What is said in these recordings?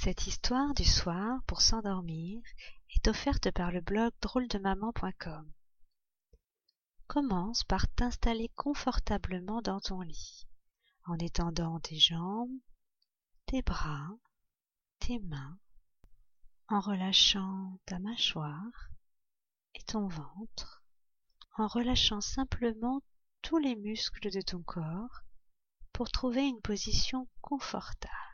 Cette histoire du soir pour s'endormir est offerte par le blog drôledemaman.com. Commence par t'installer confortablement dans ton lit, en étendant tes jambes, tes bras, tes mains, en relâchant ta mâchoire et ton ventre, en relâchant simplement tous les muscles de ton corps pour trouver une position confortable.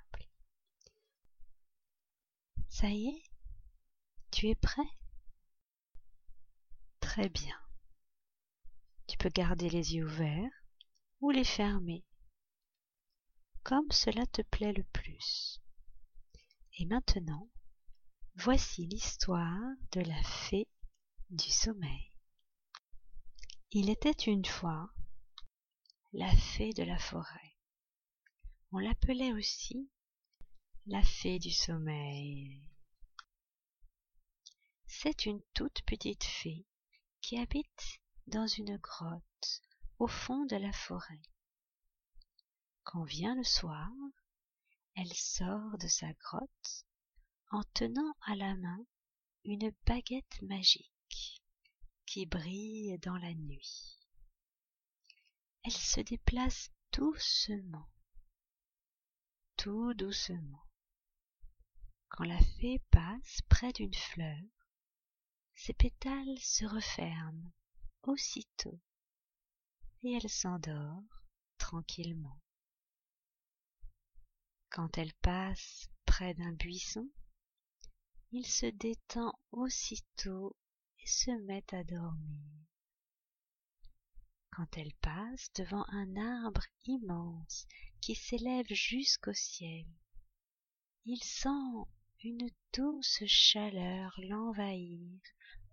Ça y est Tu es prêt? Très bien. Tu peux garder les yeux ouverts ou les fermer, comme cela te plaît le plus. Et maintenant, voici l'histoire de la fée du sommeil. Il était une fois la fée de la forêt. On l'appelait aussi la fée du sommeil. C'est une toute petite fée qui habite dans une grotte au fond de la forêt. Quand vient le soir, elle sort de sa grotte en tenant à la main une baguette magique qui brille dans la nuit. Elle se déplace doucement, tout doucement. Quand la fée passe près d'une fleur, ses pétales se referment aussitôt et elle s'endort tranquillement. Quand elle passe près d'un buisson, il se détend aussitôt et se met à dormir. Quand elle passe devant un arbre immense qui s'élève jusqu'au ciel, il sent une douce chaleur l'envahir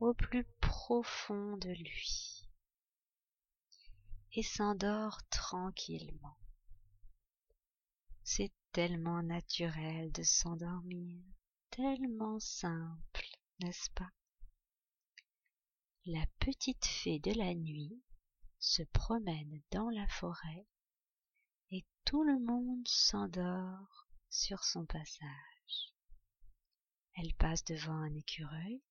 au plus profond de lui et s'endort tranquillement. C'est tellement naturel de s'endormir, tellement simple, n'est-ce pas? La petite fée de la nuit se promène dans la forêt et tout le monde s'endort sur son passage. Elle passe devant un écureuil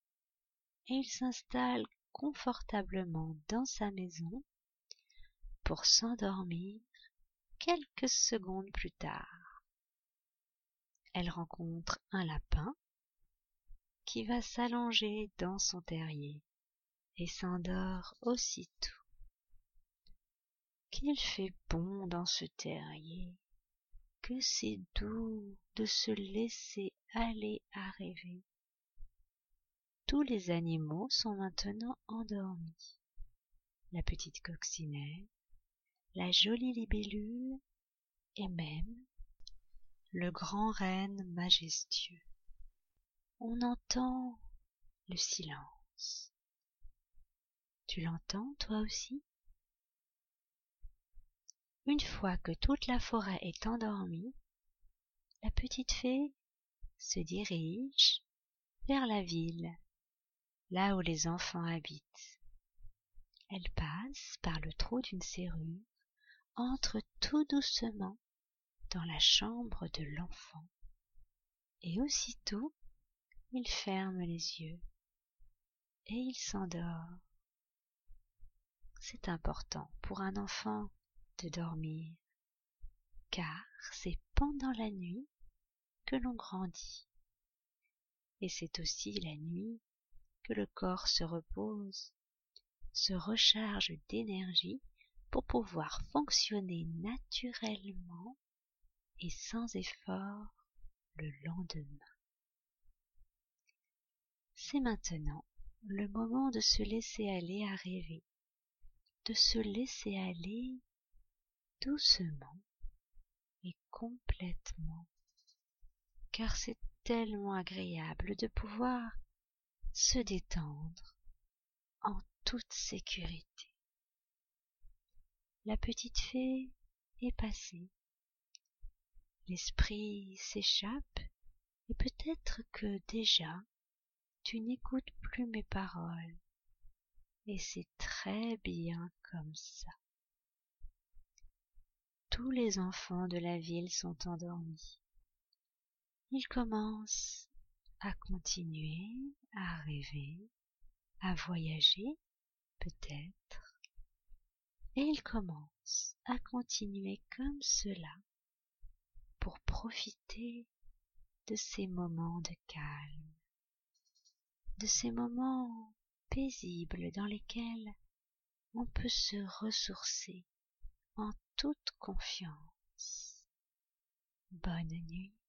il s'installe confortablement dans sa maison pour s'endormir quelques secondes plus tard. Elle rencontre un lapin qui va s'allonger dans son terrier et s'endort aussitôt. Qu'il fait bon dans ce terrier, que c'est doux de se laisser aller à rêver. Tous les animaux sont maintenant endormis. La petite coccinelle, la jolie libellule et même le grand renne majestueux. On entend le silence. Tu l'entends toi aussi? Une fois que toute la forêt est endormie, la petite fée se dirige vers la ville, là où les enfants habitent. Elle passe par le trou d'une serrure, entre tout doucement dans la chambre de l'enfant, et aussitôt il ferme les yeux et il s'endort. C'est important pour un enfant de dormir, car c'est pendant la nuit que l'on grandit. Et c'est aussi la nuit le corps se repose, se recharge d'énergie pour pouvoir fonctionner naturellement et sans effort le lendemain. C'est maintenant le moment de se laisser aller à rêver, de se laisser aller doucement et complètement car c'est tellement agréable de pouvoir se détendre en toute sécurité. La petite fée est passée. L'esprit s'échappe et peut-être que déjà tu n'écoutes plus mes paroles. Et c'est très bien comme ça. Tous les enfants de la ville sont endormis il commence à continuer à rêver, à voyager peut-être, et il commence à continuer comme cela pour profiter de ces moments de calme, de ces moments paisibles dans lesquels on peut se ressourcer en toute confiance. Bonne nuit.